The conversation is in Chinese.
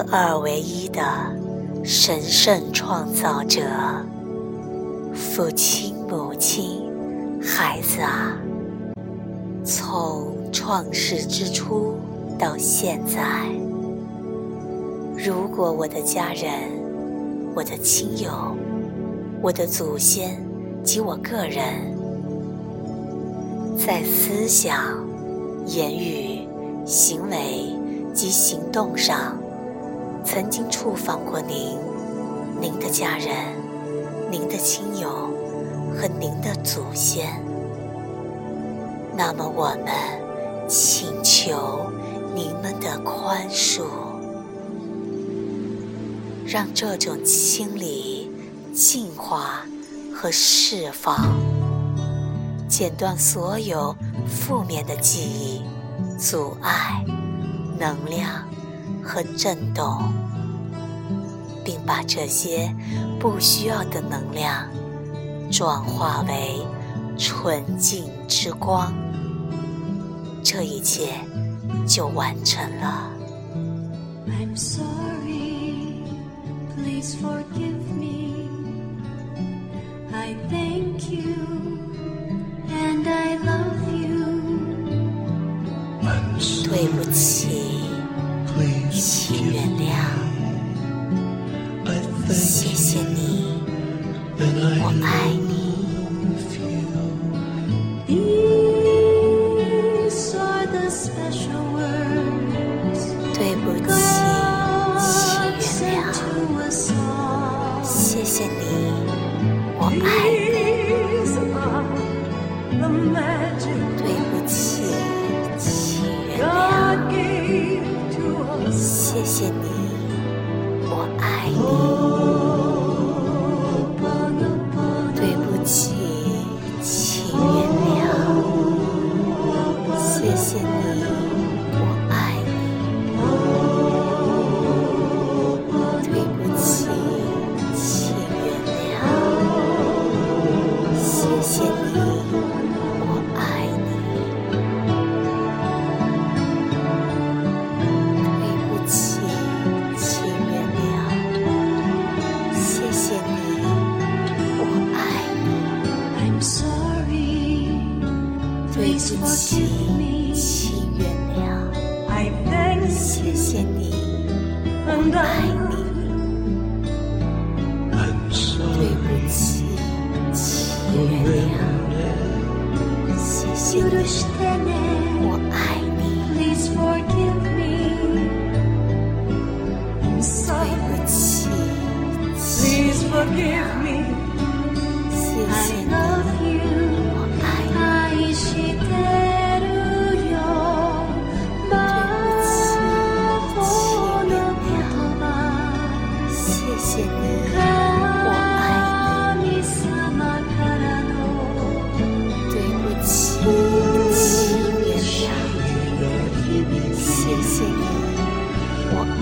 合二为一的神圣创造者，父亲、母亲、孩子啊，从创世之初到现在，如果我的家人、我的亲友、我的祖先及我个人，在思想、言语、行为及行动上，曾经触犯过您、您的家人、您的亲友和您的祖先，那么我们请求您们的宽恕，让这种清理、净化和释放，剪断所有负面的记忆、阻碍、能量。和震动，并把这些不需要的能量转化为纯净之光，这一切就完成了。对不起。请原谅，谢谢你，我爱我爱你。对不起，请原谅。谢谢你，我爱你。对不起，请谢谢你，我。